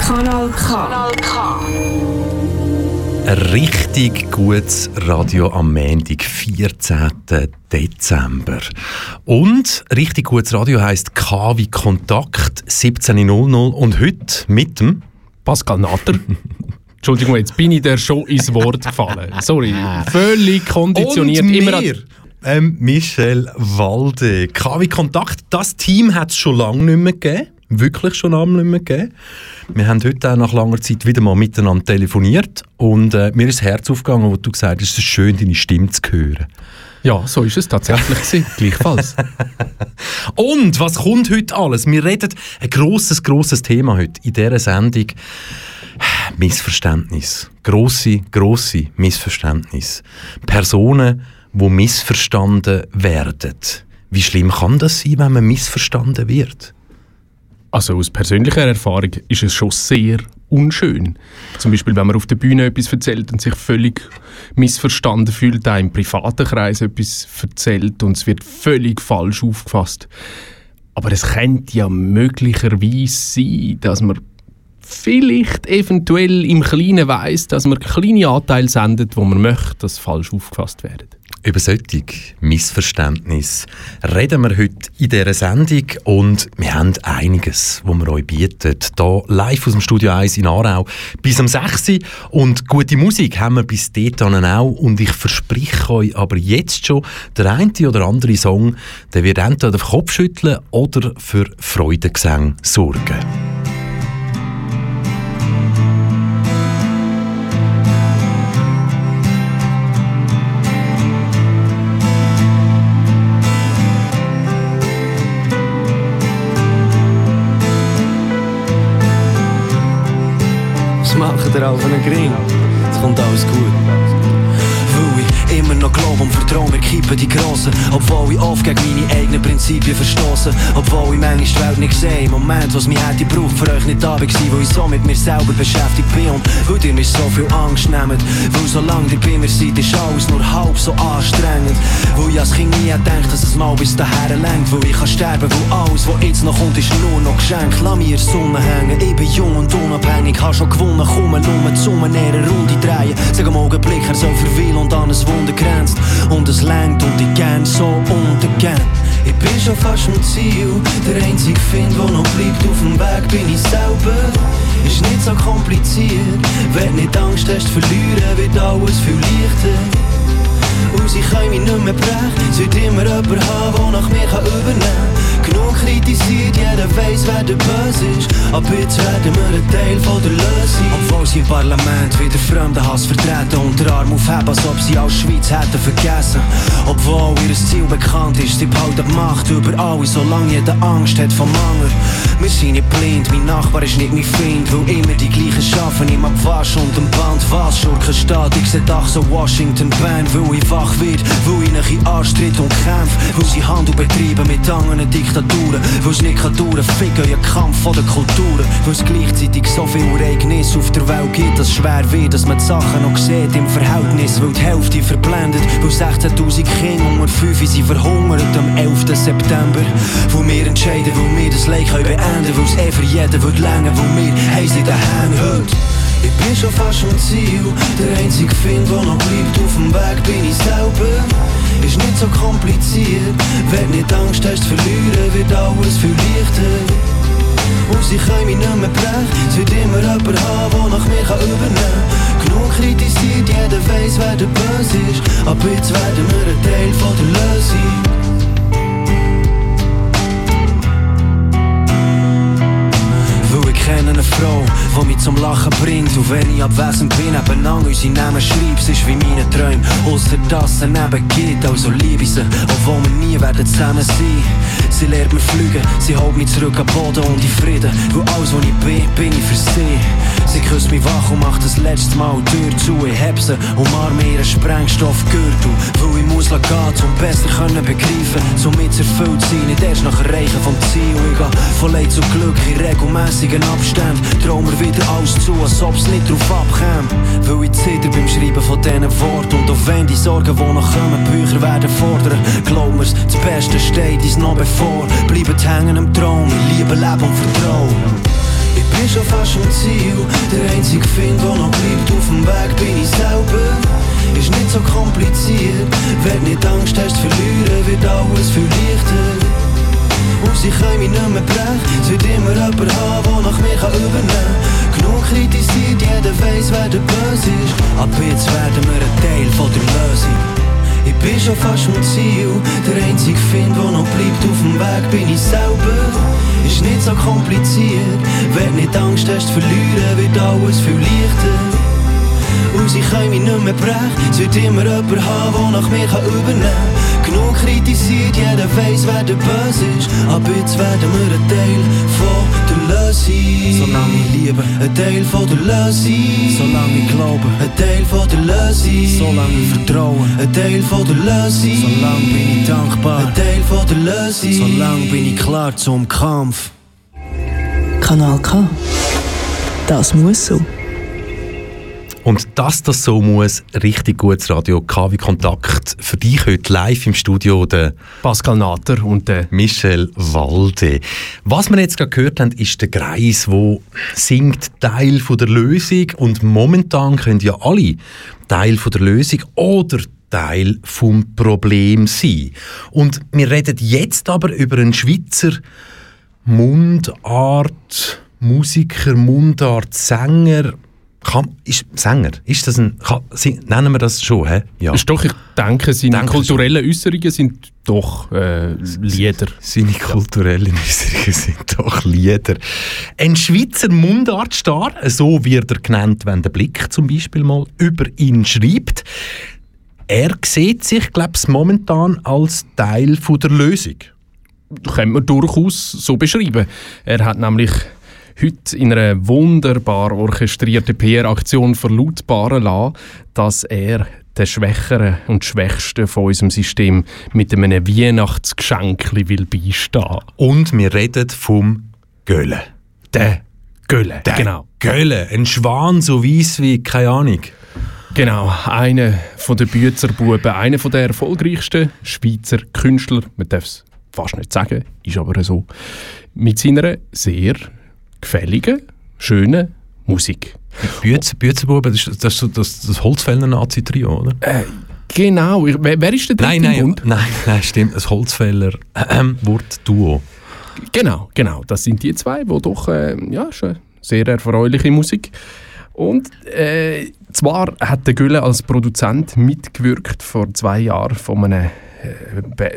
Kanal K. Richtig gutes Radio am Montag, 14. Dezember. Und richtig gutes Radio heisst K wie Kontakt, 17.00 und heute mit dem Pascal Natter. Entschuldigung, jetzt bin ich dir schon ins Wort gefallen. Sorry, völlig konditioniert. und immer an- mir, ähm, Michel Walde. K wie Kontakt, das Team hat es schon lange nicht mehr gegeben. Wirklich schon lange nicht mehr gegeben. Wir haben heute auch nach langer Zeit wieder mal miteinander telefoniert und äh, mir ist das Herz aufgegangen, wo du gesagt hast, es ist schön, deine Stimme zu hören. Ja, so ist es tatsächlich gleichfalls. Und was kommt heute alles? Wir reden ein grosses, grosses Thema heute in dieser Sendung. Missverständnis. Grosse, grosse Missverständnis. Personen, die missverstanden werden. Wie schlimm kann das sein, wenn man missverstanden wird? Also aus persönlicher Erfahrung ist es schon sehr unschön. Zum Beispiel, wenn man auf der Bühne etwas erzählt und sich völlig missverstanden fühlt, auch im privaten Kreis etwas erzählt und es wird völlig falsch aufgefasst. Aber es könnte ja möglicherweise sein, dass man vielleicht eventuell im Kleinen weiß, dass man kleine Anteile sendet, wo man möchte, dass falsch aufgefasst werden. Über solche Missverständnis reden wir heute in dieser Sendung und wir haben einiges, was wir euch bieten. Hier live aus dem Studio 1 in Aarau bis am 6 Uhr. und gute Musik haben wir bis dahin auch und ich verspreche euch aber jetzt schon, der eine oder andere Song, der wird entweder auf Kopf schütteln oder für Freudengesang sorgen. Macht ihr auf einen Gring? Es kommt alles gut. Weil ich immer noch glaube und vertraue, wir kippen die Grossen. Obwohl ich oft gegen meine eigenen Prinzipien verstoße. Obwohl ich manchmal die Welt nicht sehe. Moment, was mich hätte gebraucht, für euch nicht da war, weil ich so mit mir selber beschäftigt bin. Und weil ihr mir so viel Angst nehmt. Weil solange ihr bei mir seid, ist alles nur halb so anstrengend. Weil ich als Kind nie gedacht, dass es mal bis dahin lenkt. Weil ich kann sterben, weil alles, was jetzt noch kommt, ist nur noch Geschenk. Lass mir Sonne hängen, ich bin jung und unabhängig. Hab schon gewonnen, komme nur die Summe näher Runde drehen. Sag am Augenblick, er soll verweilen und an ein Wunder grenzt. Und es lenkt und ich gern so untergern. Ich bin schon fast am Ziel. Der einzige Find, der noch bleibt auf dem Weg, bin ich selber. Ist nicht so kompliziert. Wenn nicht Angst hast, verlieren wird alles viel leichter. Und sie können mich nicht mehr brechen. Wird immer jemand haben, der nach mir übernehmen kann. Genug kritisiert, jeder weiss, wer der Böse ist. Ab jetzt werden wir ein Teil von der Lösung. Obwohl sie im Parlament wieder fremden Hass vertreten und den Arm aufheben, als ob sie als Schweiz hätten vergessen. Obwohl ihr Ziel bekannt ist, sie behalten die Macht über alle, solange jeder Angst hat vom Mangel. Wir sind nicht blind, mein Nachbar ist nicht mein Feind, weil immer die gleichen schaffen, im Abwasch und am Band was. Schurkenstaat, ich seh Dach so Washington Band, weil ich wach wird, weil ich nach in Arschtritt und kämpf, weil sie Handel betreiben mit anderen Diktaturen, weil es nicht kann dauern, ficken euer Kampf von der Kulturen, weil es gleichzeitig so viel Ereignisse auf der Welt gibt, dass es schwer wird, dass man die Sachen noch sieht im Verhältnis, weil die Hälfte verblendet, weil 16'000 Kinder unter 5 sind verhungert am 11. September, wo wir entscheiden, wo wir das Leid können beenden, weil es eh für jeden wird länger, wo wir heiß in den Händen heute. Ich bin schon fast am Ziel, der einzige Find, der noch bleibt auf dem Weg, bin ich selber. Ist nicht so kompliziert, wenn nicht Angst hast zu verlieren, wird alles viel leichter. Und sie können mich nicht mehr brechen, es wird immer jemand haben, der nach mir kann übernehmen kann. Genug kritisiert, jeder weiss, wer der Böse ist, aber jetzt werden wir ein Teil von der Lösung. Kenne eine Frau, die mich zum Lachen bringt. Und wenn ich abwesend bin, nebenan unsere Namen schreibt, es ist wie meine Träume. Ausser dass es neben geht, also liebe ich sie, obwohl wir nie werden zusammen sein. Sie lehrt mir fliegen, sie holt mich zurück am Boden und in Frieden. Weil alles, wo ich bin, bin ich für sie. Sie küsst mich wach und macht das letzte Mal die Tür zu. Ich heb sie, umarme ihren Sprengstoffgürtel. Weil ich muss gehen, um besser können begreifen, somit erfüllt sein, nicht erst nach Erreichen vom Ziel. Ich gehe von Leid zu Glück in regelmäßigen Abständen. Trau mir wieder alles zu, als ob's nicht drauf abkäme. Weil ich zitter beim Schreiben von diesen Worten. Und auch wenn die Sorgen, die noch kommen, Bücher werden fordern. Glaub mir's, das Beste steht uns noch bevor. Bleiben hängen im Traum, Liebe, Leben und Vertrauen. Ich bin schon fast am Ziel, der einzige Find, der noch bleibt auf dem Weg, bin ich selber. Ist nicht so kompliziert, wenn nicht Angst hast verlieren, wird alles viel leichter. Und sie können mich nicht mehr brechen, es wird immer jemand haben, der nach mir kann kann. Genug kritisiert, jeder weiss, wer der Böse ist. Ab jetzt werden wir ein Teil von der Lösung. Ich bin schon fast am Ziel, der einzige Find, der noch bleibt auf dem Weg, bin ich selber. Ist nicht so kompliziert, wenn nicht Angst hast zu verlieren, wird alles viel leichter. Und sie können mich nicht mehr brechen, es wird immer jemand haben, der nach mir kann übernehmen kann. Genug kritisiert, jeder weiss, wer der Böse ist. Ab jetzt werden wir ein Teil von der Lösung. Solange ich liebe, ein Teil von der Lösung. Solange ich glaube, ein Teil von der Lösung. Solange ich vertraue, ein Teil von der Lösung. Solange bin ich dankbar, ein Teil von der Lösung. Solange bin ich klar zum Kampf. Kanal K. Das muss so. Und dass das so muss, richtig gutes Radio KW Kontakt. Für dich heute live im Studio der Pascal Natter und der Michel Walde. Was wir jetzt gerade gehört haben, ist der Greis, wo singt Teil von der Lösung und momentan können ja alle Teil von der Lösung oder Teil vom Problem sein. Und wir reden jetzt aber über einen Schweizer Mundart Musiker, Mundart Sänger, kann, ist Sänger, ist das ein, kann, nennen wir das schon, hä? Ja. Ist doch, ich denke, seine denke kulturellen Äußerungen sind doch äh, Lieder. Seine kulturellen Äußerungen sind doch Lieder. Ein Schweizer Mundartstar, so wird er genannt, wenn der Blick zum Beispiel mal über ihn schreibt. Er sieht sich, glaube ich, momentan als Teil von der Lösung. Können wir durchaus so beschreiben. Er hat nämlich heute in einer wunderbar orchestrierten PR-Aktion verlautbaren lassen, dass er den Schwächeren und Schwächsten von unserem System mit einem Weihnachtsgeschenk will beistehen. Und wir reden vom Gölle. Der Gölle, der genau. Gölle, ein Schwan so weiss wie, keine Ahnung. Genau, einer von den Büzerbuben, einer der erfolgreichsten Schweizer Künstler, man darf es fast nicht sagen, ist aber so, mit seiner sehr gefälligen, schönen Musik. Bützerbuben, das ist das, das, das Holzfäller-Nazi-Trio, oder? Äh, genau. Ich, wer, wer, ist der dritte nein, nein, nein, nein, stimmt. Das Holzfäller-Wort-Duo. genau, genau. Das sind die zwei, die doch äh, ja, schon sehr erfreuliche Musik und äh, zwar hat der Gülle als Produzent mitgewirkt vor zwei Jahren von einem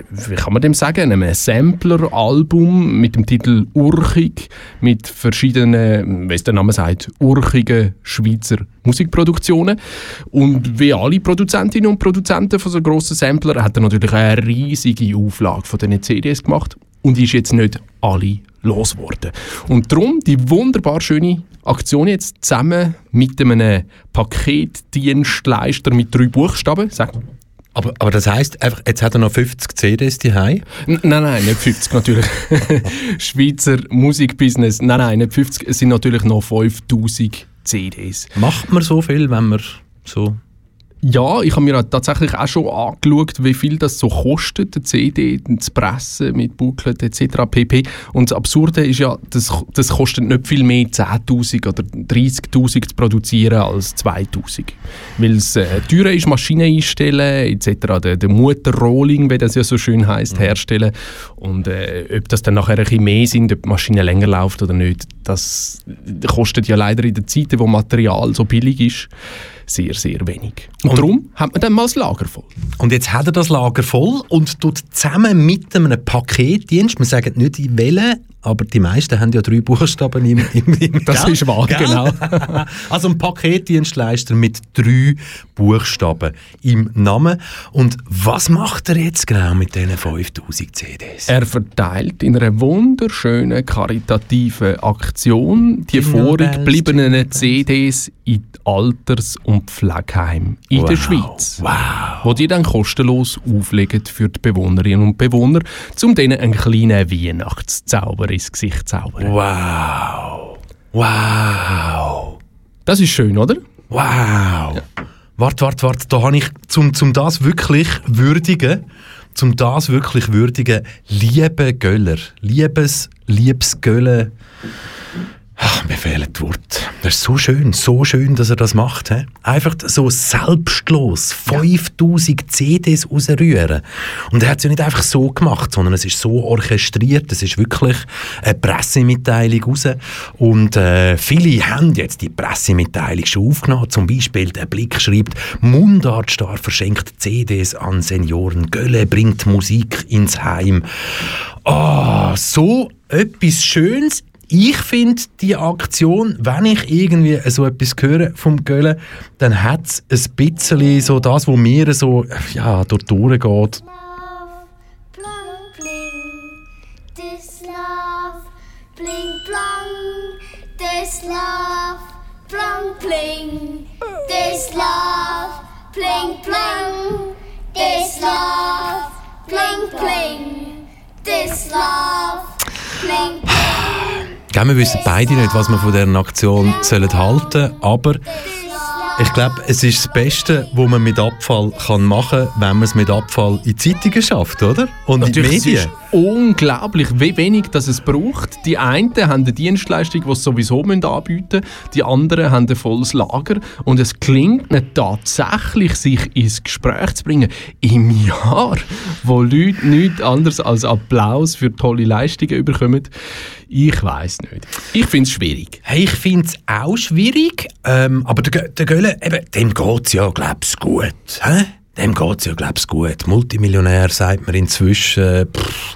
wie kann man dem sagen, einem Sampler-Album mit dem Titel Urchig, mit verschiedenen, wie es der Name sagt, urchigen Schweizer Musikproduktionen. Und wie alle Produzentinnen und Produzenten von so grossen Sampler hat er natürlich eine riesige Auflage von diesen CDs gemacht und ist jetzt nicht alle losgeworden. Und darum die wunderbar schöne Aktion jetzt zusammen mit einem Paketdienstleister mit drei Buchstaben. Sag aber, aber das heisst, einfach, jetzt hat er noch 50 CDs daheim? Nein, nein, nicht 50 natürlich. Schweizer Musikbusiness, nein, nein, nicht 50, es sind natürlich noch 5000 CDs. Macht man so viel, wenn man so ja, ich habe mir tatsächlich auch schon angeschaut, wie viel das so kostet, eine CD zu pressen mit Booklet etc. pp. Und das Absurde ist ja, das, das kostet nicht viel mehr 10'000 oder 30'000 zu produzieren als 2'000. Weil es äh, teuer ist, Maschinen einstellen etc. Der, der Mutter-Rolling, wie das ja so schön heisst, mhm. herstellen. Und äh, ob das dann nachher ein bisschen mehr sind, ob die Maschine länger läuft oder nicht, das kostet ja leider in den Zeiten, wo Material so billig ist, sehr, sehr wenig. Und, und darum hat man dann mal das Lager voll. Und jetzt hat er das Lager voll und tut zusammen mit einem Paketdienst, wir sagen nicht in welchen, aber die meisten haben ja drei Buchstaben im, im, im Das Geld, ist wahr, Gell? genau. also ein Paketdienstleister mit drei Buchstaben im Namen. Und was macht er jetzt genau mit diesen 5000 CDs? Er verteilt in einer wunderschönen karitativen Aktion die vorig gebliebenen CDs in Alters- und Pflegeheim in wow. der Schweiz. Wow. Wo die dann kostenlos auflegen für die Bewohnerinnen und Bewohner, um denen einen kleinen Weihnachtszauber ins Gesicht zaubern. Wow. Wow. Das ist schön, oder? Wow. Ja. Warte, warte, warte. Da habe ich, zum, zum das wirklich würdigen, zum das wirklich würdigen, liebe Göller, liebes, liebes Gölle, Ach, mir fehlen die Worte. Das ist so schön, so schön, dass er das macht. He? Einfach so selbstlos 5000 CDs rausrühren. Und er hat es ja nicht einfach so gemacht, sondern es ist so orchestriert. Es ist wirklich eine Pressemitteilung raus. Und äh, viele haben jetzt die Pressemitteilung schon aufgenommen. Zum Beispiel der Blick schreibt, Mundartstar verschenkt CDs an Senioren. Gölle bringt Musik ins Heim. Ah, oh, so etwas Schönes ich finde die Aktion, wenn ich irgendwie so etwas höre vom Gölle, dann hat es ein bisschen so das, wo mir so ja, durch die Ohren geht. This love, plum pling. This love, pling pling. Gell, wir wissen beide nicht, was wir von dieser Aktion sollen halten sollen, aber ich glaube, es ist das Beste, was man mit Abfall kann machen kann, wenn man es mit Abfall in Zeitungen schafft, oder? Und Natürlich, in Medien. Es ist unglaublich, wie wenig das es braucht. Die einen haben eine Dienstleistung, die sie sowieso anbieten müssen, die anderen haben ein volles Lager und es klingt nicht tatsächlich, sich ins Gespräch zu bringen. Im Jahr, wo Leute nichts anderes als Applaus für tolle Leistungen bekommen, ich weiß nicht. Ich finde es schwierig. Hey, ich finde es auch schwierig, ähm, aber der, der eben, dem geht es ja, glaube ich, gut. Hä? Dem geht es ja, glaube ich, gut. Multimillionär, sagt man inzwischen. Pff.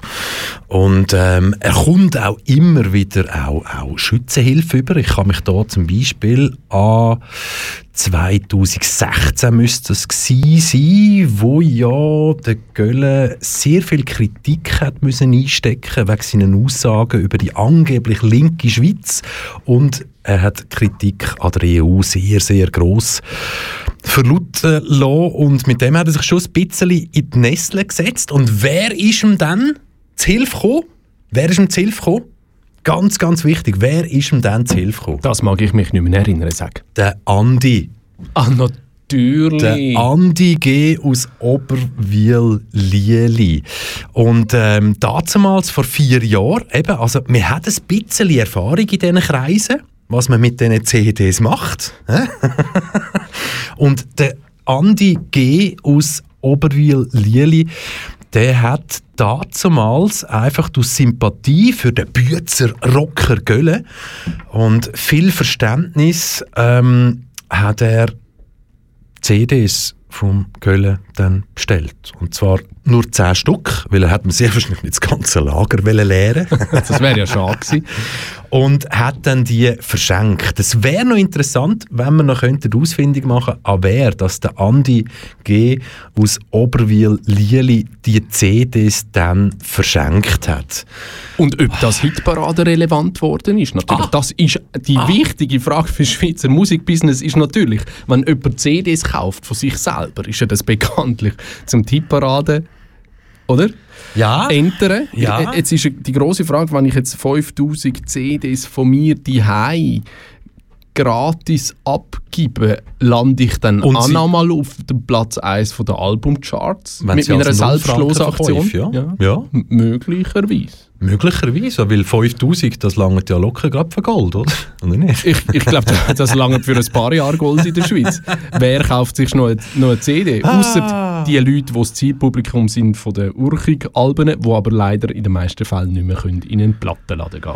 Und ähm, er kommt auch immer wieder auch, auch Schützenhilfe über. Ich kann mich da zum Beispiel an 2016 müsste es sein, wo ja der Gölle sehr viel Kritik hat müssen einstecken wegen seinen Aussagen über die angeblich linke Schweiz. Und er hat Kritik an der EU sehr, sehr gross verlauten lassen. Und mit dem hat er sich schon ein bisschen in die Nestle gesetzt. Und wer ist ihm dann zu Hilfe gekommen? Wer ist ihm zu Hilfe gekommen? Ganz, ganz wichtig. Wer ist ihm dann zu Hilfe gekommen? Das mag ich mich nicht mehr erinnern, sag. Der Andi. Ah, natürlich. Der Andi G. aus Oberwil-Lieli. Und ähm, damals, vor vier Jahren, eben, also wir haben ein bisschen Erfahrung in diesen Kreisen, was man mit diesen CDs macht. Und der Andi G. aus Oberwil-Lieli, der hat damals einfach durch Sympathie für den Büzer Rocker Gölle und viel Verständnis ähm, hat er CDs vom Gölle dann bestellt. Und zwar nur 10 Stück, weil er hat mir sehr wahrscheinlich nicht das ganze Lager leeren Das wäre ja schade gewesen. Und hat dann die verschenkt. Es wäre noch interessant, wenn wir noch ausfindig machen an wer, dass der Andi G. aus Oberwil-Lieli die CDs dann verschenkt hat. Und ob das Hitparade relevant worden ist, natürlich. Ah. Das ist die ah. wichtige Frage für das Schweizer Musikbusiness ist natürlich, wenn jemand CDs kauft von sich selber, ist ja das bekanntlich zum Hitparade oder? Ja. Entern. Ja. Jetzt ist die große Frage, wenn ich jetzt 5000 CDs von mir die gratis abgebe, lande ich dann auch nochmal auf dem Platz 1 der Albumcharts mit meiner Selbstschlussaktion? Ja. Ja. ja. Möglicherweise. Möglicherweise, weil 5000, das langt ja locker gerade für Gold, oder? oder nicht? Ich, ich glaube, das langt für ein paar Jahre Gold in der Schweiz. Wer kauft sich noch eine, noch eine CD? Ah. Außer die Leute, die das Zielpublikum sind von den Urchig-Alben, die aber leider in den meisten Fällen nicht mehr können in einen Plattenladen gehen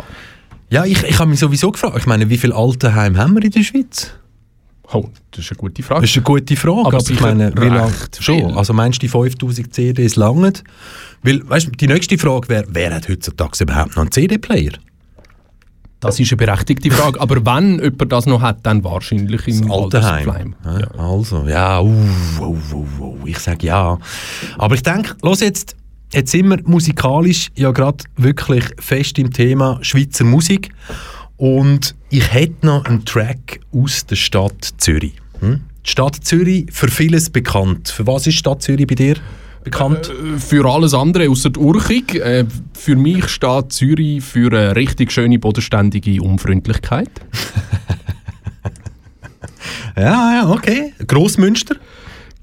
Ja, ich, ich habe mich sowieso gefragt, ich meine, wie viele Altenheime haben wir in der Schweiz? Oh, das ist eine gute Frage. Das ist eine gute Frage, aber, aber ich meine, wie lange schon? Also meinst du, die 5000 CDs langen? Weil, weißt, die nächste Frage wäre, wer hat heutzutage überhaupt noch einen CD-Player? Das ist eine berechtigte Frage. Aber wenn jemand das noch hat, dann wahrscheinlich im Altersheim. Ja. Also, ja, uh, uh, uh, ich sage ja. Aber ich denke, los jetzt, jetzt sind wir musikalisch ja gerade wirklich fest im Thema Schweizer Musik. Und ich hätte noch einen Track aus der Stadt Zürich. Hm? Die Stadt Zürich, für vieles bekannt. Für was ist die Stadt Zürich bei dir? bekannt? Äh, für alles andere außer die Urchig. Äh, für mich steht Zürich für eine richtig schöne, bodenständige Unfreundlichkeit. ja, ja, okay. Grossmünster?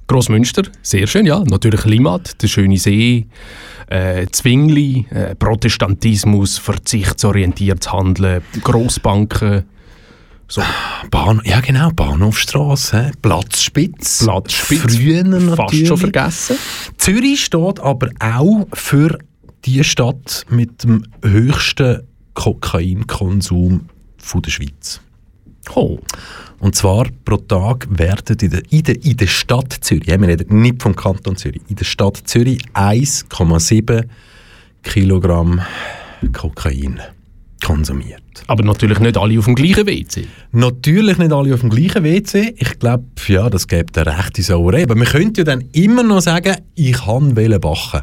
Grossmünster, sehr schön, ja. Natürlich Limmat, der schöne See, äh, Zwingli, äh, Protestantismus, verzichtsorientiertes Handeln, Grossbanken. So. Bahn, ja genau, Bahnhofstrasse, Platzspitz. Platzspitz. Früher natürlich. Fast schon vergessen. Zürich steht aber auch für die Stadt mit dem höchsten Kokainkonsum von der Schweiz. Oh. Und zwar pro Tag werden in der, in der, in der Stadt Zürich, ja, wir reden nicht vom Kanton Zürich, in der Stadt Zürich 1,7 Kilogramm Kokain konsumiert. Aber natürlich nicht alle auf dem gleichen WC. Natürlich nicht alle auf dem gleichen WC. Ich glaube, ja, das gibt eine rechte Sauerei. Aber man könnte ja dann immer noch sagen, ich kann bachen.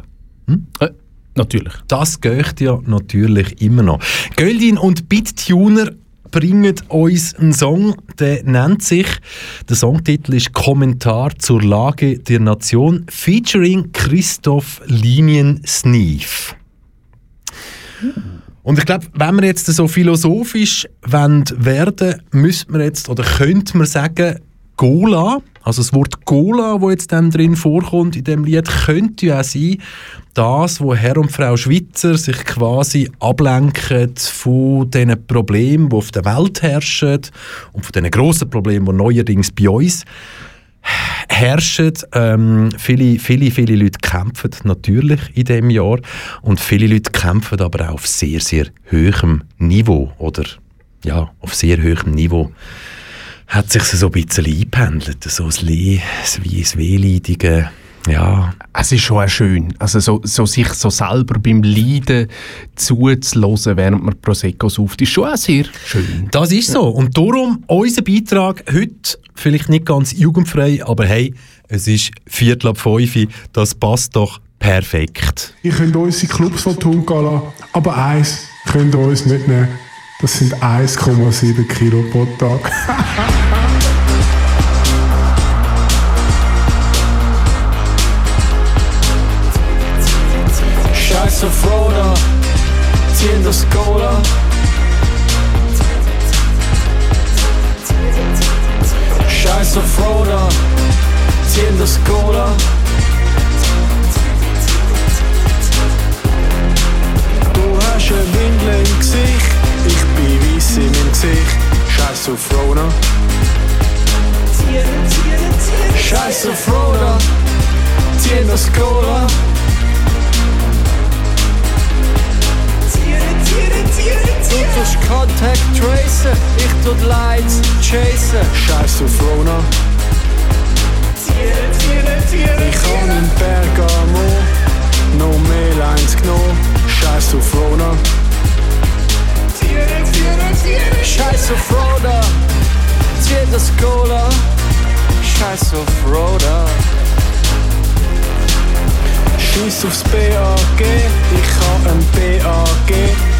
Äh, natürlich. Das geht ja natürlich immer noch. Göldin und Bittuner bringen uns einen Song, der nennt sich, der Songtitel ist Kommentar zur Lage der Nation, featuring Christoph Linien Sneef. Und ich glaube, wenn wir jetzt so philosophisch werden müsste man jetzt, oder könnte man sagen, Gola, also das Wort Gola, wo jetzt dann drin vorkommt in dem Lied, könnte ja auch sein, das, wo Herr und Frau Schwitzer sich quasi ablenken von den Problemen, die auf der Welt herrschen und von den grossen Problemen, die neuerdings bei uns herrschen. Ähm, viele, viele, viele Leute kämpfen natürlich in dem Jahr und viele Leute kämpfen aber auch auf sehr, sehr hohem Niveau oder ja, auf sehr hohem Niveau hat sich so ein bisschen eingependelt, so ein, Le wie ein wehleidige ja. Es ist schon auch schön, also so, so sich so selber beim Leiden zuzulassen, während man Prosecco sauft, ist schon auch sehr schön. Das ist so. Und darum unser Beitrag heute, vielleicht nicht ganz jugendfrei, aber hey, es ist Viertel ab fünf, das passt doch perfekt. Ihr könnt unsere Clubs von Tun gehen lassen, aber eins könnt ihr uns nicht nehmen. Das sind 1,7 Kilo pro Tag. Scheiße Froda, ziehen das Cola. Scheiße Froda, ziehen das Cola. Du hast ein Windel im Gesicht, weiss in meinem Gesicht. Scheiße auf Rona. Scheiße auf Rona, ziehen das Cola. Du tust Contact tracen, ich tu die Lights chasen. Scheiß auf Rona. Ich habe in Bergamo noch mehr Lines genommen. Scheiß auf Rona. Scheiß auf Rona. Zieh das Cola. Scheiß auf Rona. Scheiß aufs BAG, ich hab ein BAG,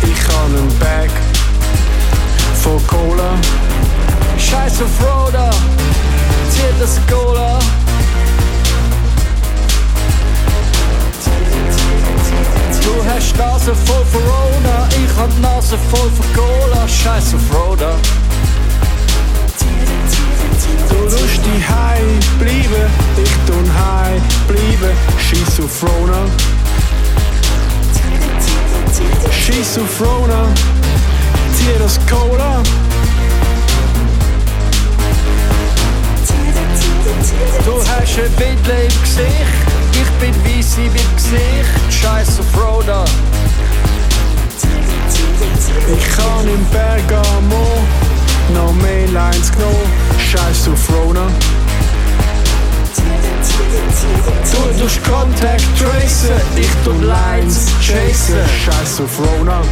ich hab ein Bag voll Cola. Scheiß auf Roda, zieh das Cola. Du hast Nase voll von Rona, ich hab Nase voll von Cola. Scheiß auf Roda. Du musst die high bleiben, ich tun high bleiben. Scheiß auf Rona. Scheiß auf Rona. Zieh das Cola. Du hast ein Windel im Gesicht, ich bin weiss in meinem Gesicht. Scheiß auf Rona. Ich kann im Bergamo noch mehr Lines genommen. Scheiß auf Rona. Du tust Contact tracen, ich tu Lines chasen. Scheiß auf Rona.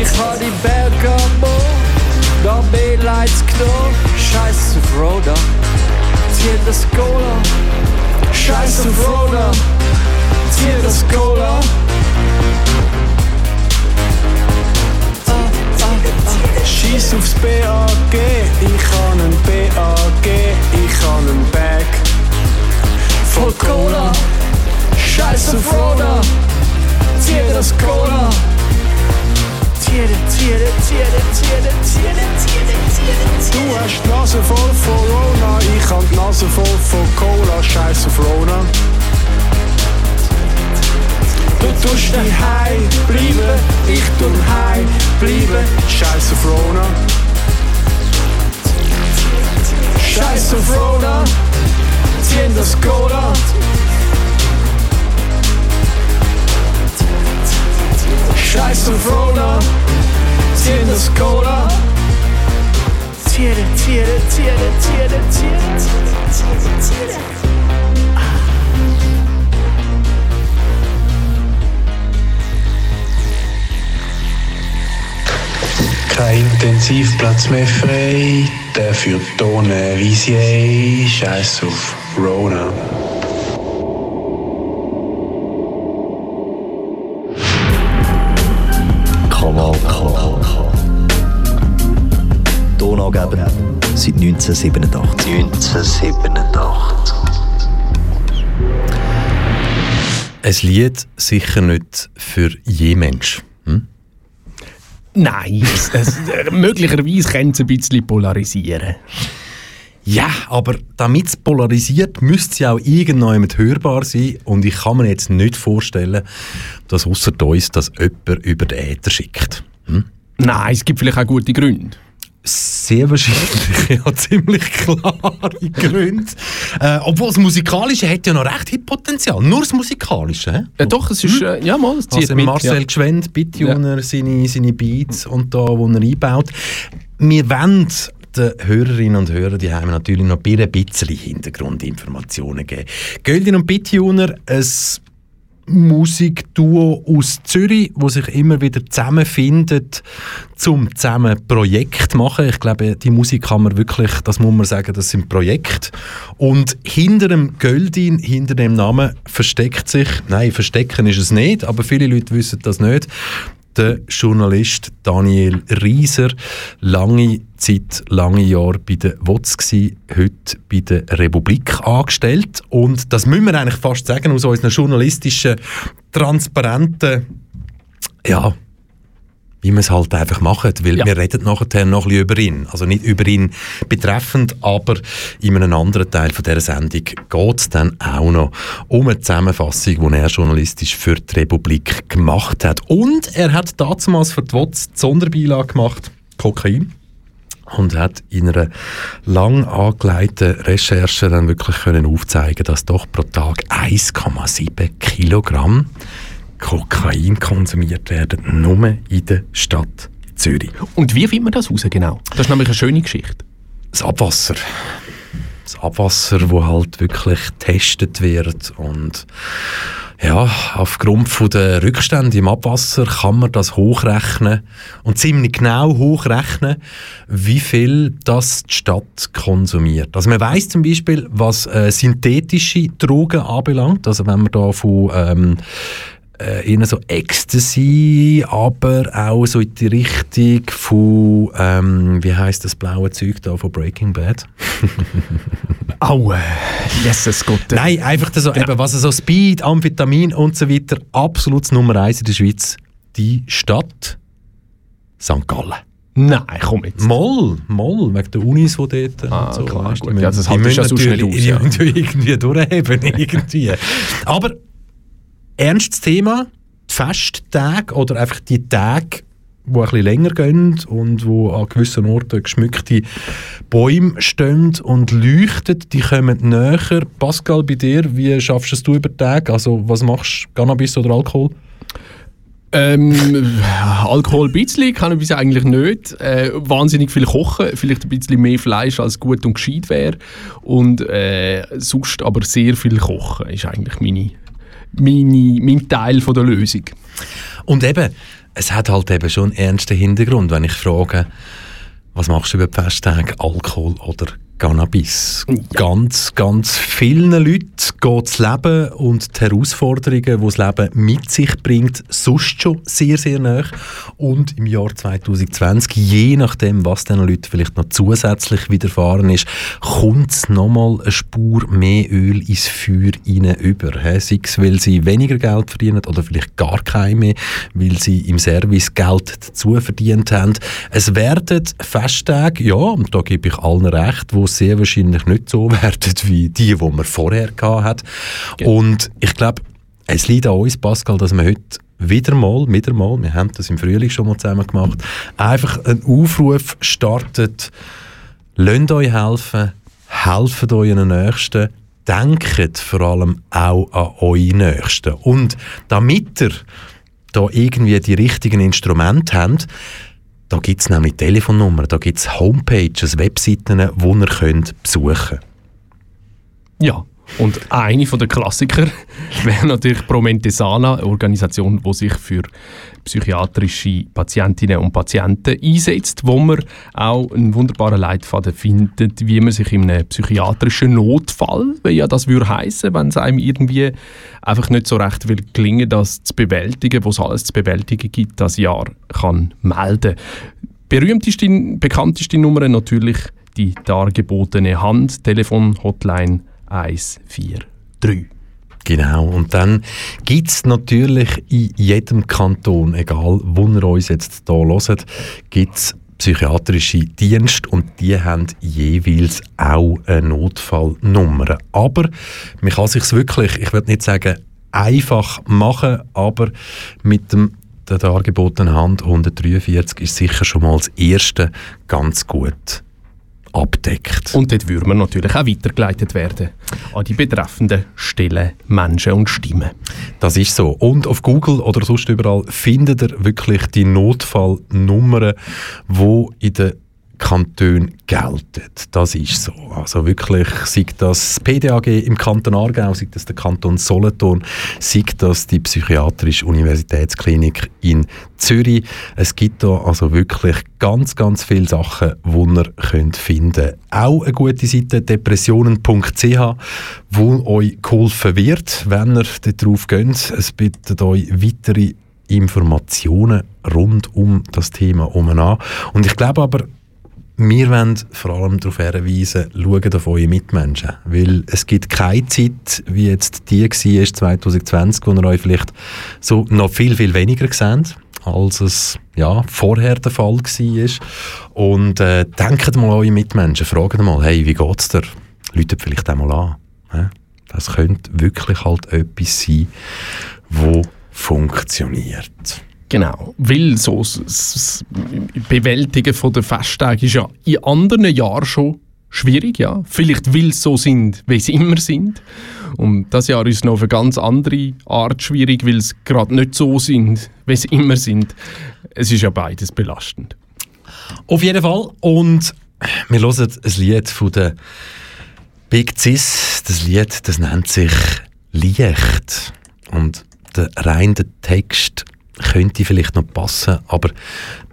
Ich hab die Bergamo genommen. Scheiß auf Rona. Zieh das Cola. Scheiß auf Rona. Zieh das Cola. Scheiß aufs BAG, ich han ein BAG, ich han ein Bag voll Cola. Scheiß auf Roda, zieh das Cola. Du hast die Nase voll von Rona, ich hab die Nase voll von Cola, scheiß auf Rona. Du tust daheim bleiben, ich tu heim bleiben, scheiß auf Rona. Scheiß auf Rona, ziehen das Cola. Scheiß auf Rona, ziehen das Cola. Tiere, Tiere, Tiere, Tiere, Tiere, Tiere, Tiere. Kein Intensivplatz mehr frei, dafür Tone Visier, Scheiß auf Rona. Donaugeber seit 1987. 1987. Ein Lied sicher nicht für je Mensch. Hm? Nein, es, es, äh, möglicherweise kann es ein bisschen polarisieren. Ja, aber damit es polarisiert, müsste es ja auch irgendjemand hörbar sein. Und ich kann mir jetzt nicht vorstellen, dass außer uns das jemand über den Äther schickt. Hm? Nein, es gibt vielleicht auch gute Gründe. Sehr wahrscheinlich, ja, ziemlich klare Gründe. Äh, obwohl das Musikalische hat ja noch recht viel Potenzial. Nur das Musikalische. hä? Äh, doch, es ist, äh, ja mal, es zieht Also mit. Marcel ja. Gschwend, Bittuner, seine, seine Beats und da, wo er einbaut. Wir wollen den Hörerinnen und Hörern die haben natürlich noch ein bisschen Hintergrundinformationen geben. Göldin und Bittuner, ein Musikduo aus Zürich, wo sich immer wieder zusammenfindet, zum zusammen Projekt machen. Ich glaube, die Musik kann man wirklich, das muss man sagen, das sind Projekte. Und hinter dem Göldin, hinter dem Namen versteckt sich, nein, verstecken ist es nicht, aber viele Leute wissen das nicht, der Journalist Daniel Rieser, lange Zeit, lange Jahre bei der WOTS gsi, heute bei der Republik angestellt. Und das müssen wir eigentlich fast sagen, aus unseren journalistischen, transparenten, ja, wie wir es halt einfach machen, weil Ja. wir reden nachher noch ein bisschen über ihn. Also nicht über ihn betreffend, aber in einem anderen Teil von dieser Sendung geht es dann auch noch um eine Zusammenfassung, die er journalistisch für die Republik gemacht hat. Und er hat damals für die WOTS die Sonderbeilage gemacht, Kokain und hat in einer lang angelegten Recherche dann wirklich können aufzeigen, dass doch pro Tag 1,7 Kilogramm Kokain konsumiert werden, nur in der Stadt Zürich. Und wie findet man das raus genau? Das ist nämlich eine schöne Geschichte. Das Abwasser. Das Abwasser, wo halt wirklich getestet wird und ja, aufgrund von der Rückstände im Abwasser kann man das hochrechnen und ziemlich genau hochrechnen, wie viel das die Stadt konsumiert. Also man weiß zum Beispiel, was äh, synthetische Drogen anbelangt, also wenn man da von ähm, äh, eher so Ecstasy, aber auch so in die Richtung von, ähm, wie heißt das blaue Zeug da von Breaking Bad? Au, äh, Jesus Gott. äh, Nein, einfach das so, eben, was so Speed, Amphetamin und so weiter, absolut Nummer eins in der Schweiz, die Stadt St. Gallen. Nein, komm jetzt. Moll, Moll, wegen der Unis, die dort Ah, und so. klar, weisst, gut. die Ja, das die müssen nicht natürlich- aus, ja. Irgendwie durchheben, irgendwie. Aber ernstes Thema, die Festtage oder einfach die Tage, die ein bisschen länger gehen und wo an gewissen Orten geschmückte Bäume stehen und leuchten, die kommen näher. Pascal, bei dir, wie schaffst du es über Tage? Also was machst du, Cannabis oder Alkohol? Ähm, Alkohol ein bisschen, ich eigentlich nicht. Äh, wahnsinnig viel kochen, vielleicht ein bisschen mehr Fleisch als gut und gescheit wäre. Und äh, sonst aber sehr viel kochen ist eigentlich meine, meine, mein Teil von der Lösung. Und eben, es hat halt eben schon einen ernsten Hintergrund, wenn ich frage, was machst du über die Festtage, Alkohol oder Cannabis. Ganz, ganz vielen Leuten geht das Leben und die Herausforderungen, die das Leben mit sich bringt, sonst schon sehr, sehr nah. Und im Jahr 2020, je nachdem, was diesen Leuten vielleicht noch zusätzlich widerfahren ist, kommt nochmal eine Spur mehr Öl ins Feuer rein über. Sei es, weil sie weniger Geld verdienen oder vielleicht gar kein mehr, weil sie im Service Geld dazu verdient haben. Es werden Festtage, ja, und da gebe ich allen recht, wo sehr wahrscheinlich nicht so werden wie die, die man vorher hat. Genau. Und ich glaube, es liegt an uns, Pascal, dass wir heute wieder mal, wieder mal, wir haben das im Frühling schon mal zusammen gemacht, einfach einen Aufruf startet, lasst euch helfen, helft euren Nächsten, denkt vor allem auch an eure Nächsten. Und damit ihr da irgendwie die richtigen Instrumente habt, da gibt es nämlich Telefonnummern, da gibt es Homepages, Webseiten, die ihr könnt besuchen könnt. Ja, und eine der Klassiker wäre natürlich Promentesana, eine Organisation, die sich für psychiatrische Patientinnen und Patienten einsetzt, wo man auch einen wunderbaren Leitfaden findet, wie man sich in einem psychiatrischen Notfall, wie ja das würde heißen, wenn es einem irgendwie einfach nicht so recht will gelingen, das zu bewältigen, was es alles zu bewältigen gibt, das Jahr kann melden. Berühmteste, bekannteste Nummer natürlich die dargebotene Hand, Telefon, Hotline 143. Genau, und dann gibt es natürlich in jedem Kanton, egal wo ihr uns jetzt hier hört, gibt es psychiatrische Dienste und die haben jeweils auch eine Notfallnummer. Aber man kann sich wirklich, ich würde nicht sagen einfach machen, aber mit dem der dargebotenen Hand 143 ist sicher schon mal das erste ganz gut abdeckt. Und dort würde man natürlich auch weitergeleitet werden an die betreffenden Stellen, Menschen und Stimmen. Das ist so. Und auf Google oder sonst überall findet ihr wirklich die Notfallnummern, wo in der Kantonen gelten. Das ist so. Also wirklich, sei das PDAG im Kanton Aargau, sei das der Kanton Solothurn, sei das die Psychiatrische Universitätsklinik in Zürich. Es gibt da also wirklich ganz, ganz viele Sachen, die ihr könnt finden Auch eine gute Seite, depressionen.ch, wo euch geholfen wird, wenn ihr darauf geht. Es bittet euch weitere Informationen rund um das Thema um an. Und ich glaube aber, wir wollen vor allem darauf hinweisen, schaut auf eure Mitmenschen. Weil es gibt keine Zeit, wie jetzt die war 2020, wo ihr euch vielleicht so noch viel, viel weniger seht, als es ja, vorher der Fall war. Und äh, denkt mal an eure Mitmenschen, fragt mal, hey, wie geht's dir? Läutet vielleicht einmal an. Das könnte wirklich halt etwas sein, wo funktioniert. Genau, weil so das Bewältigen von der Festtage ist ja in anderen Jahren schon schwierig, ja. Vielleicht weil sie so sind, wie sie immer sind. Und das Jahr ist noch auf eine ganz andere Art schwierig, weil sie gerade nicht so sind, wie sie immer sind. Es ist ja beides belastend. Auf jeden Fall. Und wir hören ein Lied von der Big Cis. Das Lied, das nennt sich Licht. Und der reine Text könnte vielleicht noch passen, aber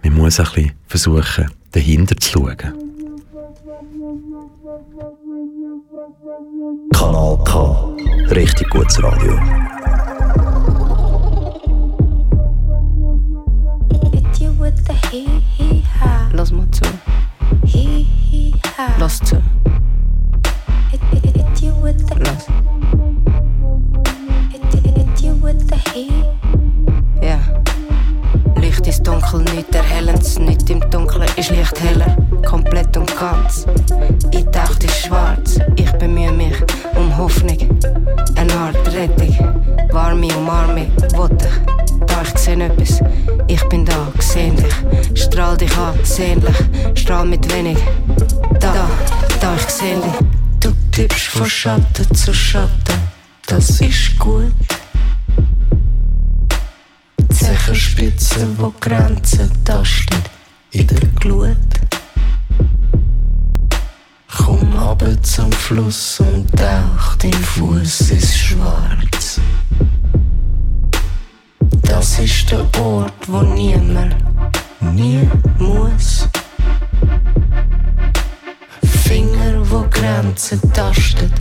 man muss ein bisschen versuchen, dahinter zu schauen. Kanal K. Richtig gutes Radio. Lass mal zu. Lass zu. Nicht im Dunkeln ist Licht heller, komplett und ganz. Ich dachte schwarz, ich bemühe mich um Hoffnung, eine Art Rettung, warme Umarmung, will ich. Da ich sehe etwas, ich bin da, seh dich, strahl dich an, sehnlich, strahl mit wenig. Da, da ich seh dich. Du tippst von Schatten zu Schatten, das ist gut. Zecherspitze, wo Grenzen tastet in der Glut. Komm ab zum Fluss und tauch dein Fuß ins Schwarz. Das ist der Ort, wo niemand nie muss. Finger, wo Grenzen tastet.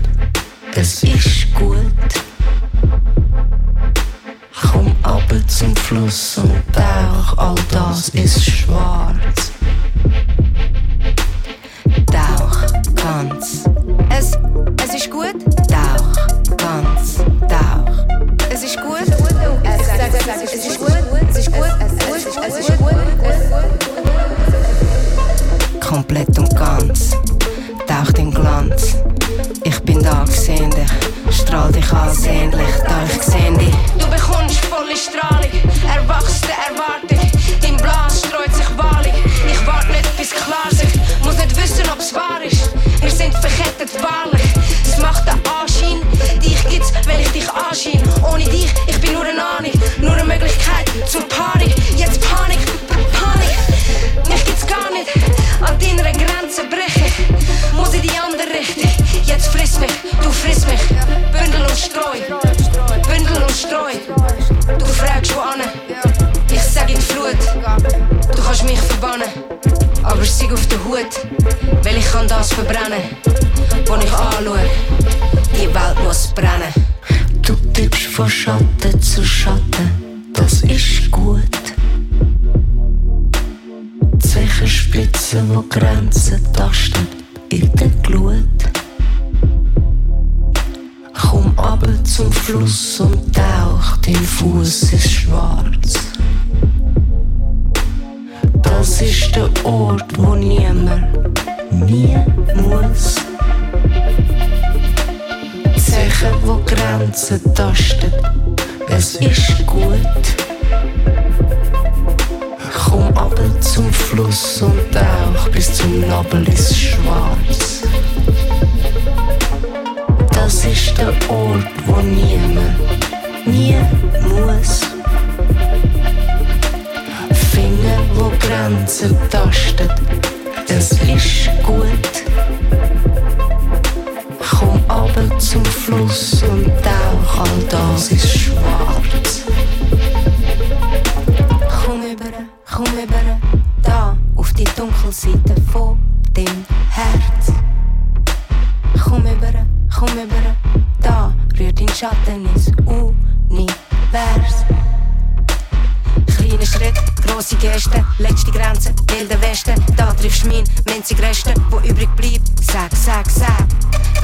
Es ist gut. Ab zum Fluss und tauch, all das ist schwarz. Tauch ganz. Es, es ist gut. Tauch ganz. Tauch. Es ist gut. Es, es, es, es ist gut. Es ist gut. Es, ist gut. Komplett und ganz. Taucht in Glanz. Ich bin da, gesehen. Strahl dich ansehnlich, da ich gesehen dich. Du bekommst sieg auf den Hut, weil ich kann das verbrennen, wo ich anschaue. Die Welt muss brennen. Du tippst von Schatten zu Schatten, das ist gut. Zehenspitzen, wo Grenzen tasten in der Glut. Komm ab zum Fluss und tauch, dein Fuß ist schwarz. Das ist der Ort, wo niemand nie muss. Zeichen, wo Grenzen tasten, es ist gut. Komm ab zum Fluss und tauch bis zum Nabel ist schwarz. Das ist der Ort, wo niemand nie muss. Wo Grenzen tastet, es ist gut. Komm ab zum Fluss und tauch, all das ist schwarz. Komm über, komm über, da auf die Dunkelseite von dem Herz. Komm über, komm über, da rührt dein Schatten ins Geste, letzte Grenze, wilde Westen. Da triffst mein winzig Reste, wo übrig bleibt. Sag, sag, sag,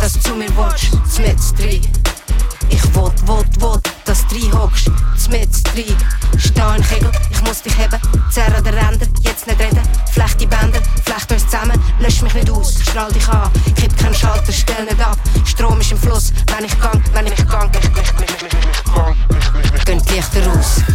dass du zu mir willst, mit drin. Ich wollt, wollt, wollt, dass du hockst, mit drin. Steh in Kegel, ich muss dich heben, zerr an den Rändern, jetzt nicht reden. Flecht die Bänder, flecht uns zusammen, lösch mich nicht aus, strahl dich an. Kipp keinen Schalter, stell nicht ab. Strom ist im Fluss, wenn ich gang, wenn ich gang, ich, ich, ich, ich, ich, ich, gang. Gehen die Lichter raus. Strahl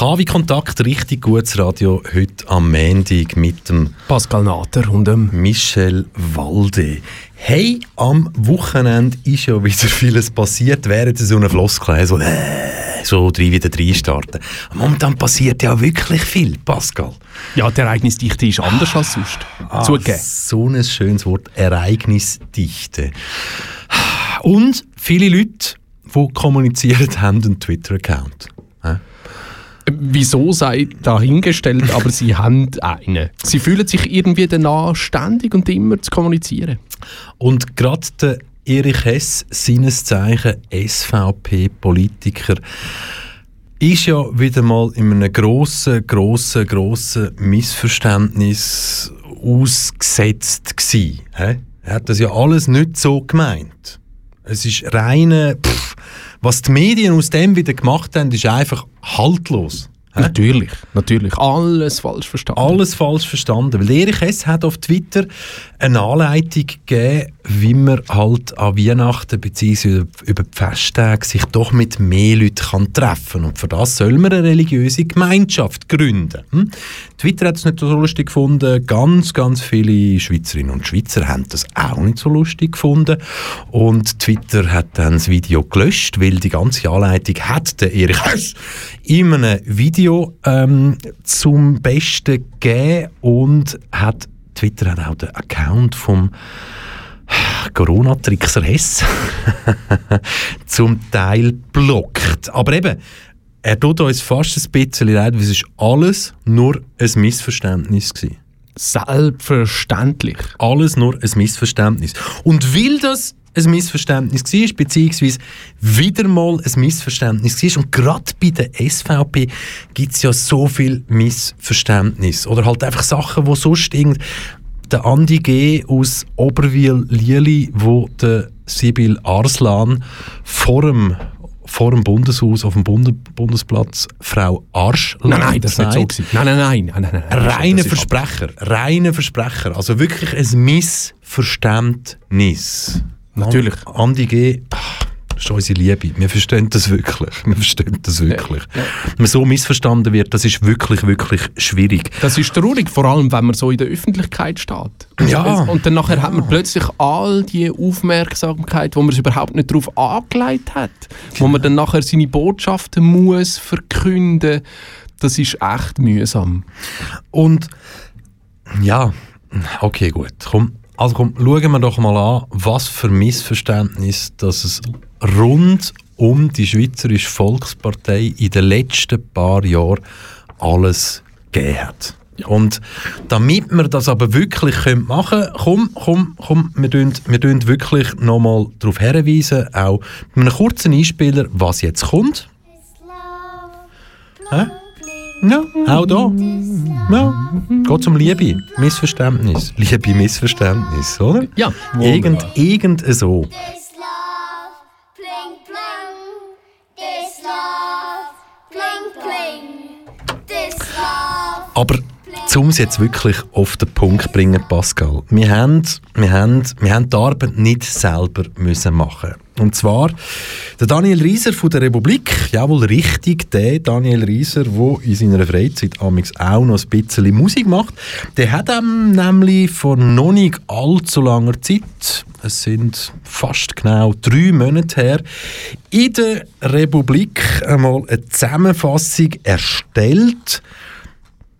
KW Kontakt, richtig gutes Radio, heute am Montag mit dem Pascal Natter und dem Michel Walde. Hey, am Wochenende ist ja wieder vieles passiert, während so einer Floskel, so, äh, so drei wieder drei starten. Momentan passiert ja wirklich viel, Pascal. Ja, die Ereignisdichte ist anders als sonst. Ah, Zugegeben. So ein schönes Wort, Ereignisdichte. Und viele Leute, die kommunizieren, haben einen Twitter-Account. Wieso sei dahingestellt, aber sie haben einen. Sie fühlen sich irgendwie danach, ständig und immer zu kommunizieren. Und gerade der Erich Hess, seines Zeichen SVP-Politiker, ist ja wieder mal in einem grossen, grossen, grossen Missverständnis ausgesetzt gewesen. Er hat das ja alles nicht so gemeint. Es ist reine, pff, was die Medien aus dem wieder gemacht haben, ist einfach haltlos. hä? Natürlich, natürlich. Alles falsch verstanden. Alles falsch verstanden. Weil Erich S. hat auf Twitter eine Anleitung gegeben, wie man halt an Weihnachten bzw. über die Festtage sich doch mit mehr Leuten kann treffen Und für das soll man eine religiöse Gemeinschaft gründen. Hm? Twitter hat es nicht so lustig gefunden. Ganz, ganz viele Schweizerinnen und Schweizer haben das auch nicht so lustig gefunden. Und Twitter hat dann das Video gelöscht, weil die ganze Anleitung hat der Erich S. in einem Video ähm, zum Besten gegeben und hat Twitter hat auch den Account vom Corona-Trickser Hess zum Teil blockt. Aber eben, er tut uns fast ein bisschen leid, weil es ist alles nur ein Missverständnis gewesen. Selbstverständlich. Alles nur ein Missverständnis. Und weil das ein Missverständnis war, beziehungsweise wieder mal ein Missverständnis war, und gerade bei der SVP gibt es ja so viel Missverständnis. Oder halt einfach Sachen, wo sonst irgend der Andi G. aus Oberwil-Lieli, wo der Sibyl Arslan vor dem, vor dem Bundeshaus auf dem Bunde, Bundesplatz Frau Arschland Nein, nein, das war nicht so. Nein, nein, nein. nein, nein, nein. Reine ist Versprecher, reine Versprecher. Also wirklich ein Missverständnis. Natürlich. An- Andi G., ach, das ist unsere Liebe. Wir verstehen das wirklich. Wir verstehen das wirklich. Wenn man so missverstanden wird, das ist wirklich, wirklich schwierig. Das ist traurig, vor allem wenn man so in der Öffentlichkeit steht. Ja. Und dann nachher hat man plötzlich all die Aufmerksamkeit, wo man es überhaupt nicht darauf angelegt hat. Wo man dann nachher seine Botschaften muss verkünden. Das ist echt mühsam. Und ja, okay, gut. Komm, also komm, schauen wir doch mal an, was für Missverständnis dass es rund um die Schweizerische Volkspartei in den letzten paar Jahren alles gegeben hat. Und damit wir das aber wirklich können machen können, komm, komm, komm, wir tun, wir tun wirklich nochmal darauf hinweisen, auch mit einem kurzen Einspieler, was jetzt kommt. Hä? Ja, auch da. Ja, geht um Liebe, Missverständnis. Liebe, Missverständnis, oder? Ja, Irgend, irgend so. This love, pling plong. This love, pling pling. This love. Aber um es jetzt wirklich auf den Punkt zu bringen, Pascal, wir haben, wir haben, wir haben die Arbeit nicht selber müssen machen Und zwar der Daniel Rieser von der Republik, jawohl richtig, der Daniel Rieser, der in seiner Freizeit amigs auch noch ein bisschen Musik macht, der hat ähm, nämlich vor noch nicht allzu langer Zeit, es sind fast genau drei Monate her, in der Republik einmal eine Zusammenfassung erstellt,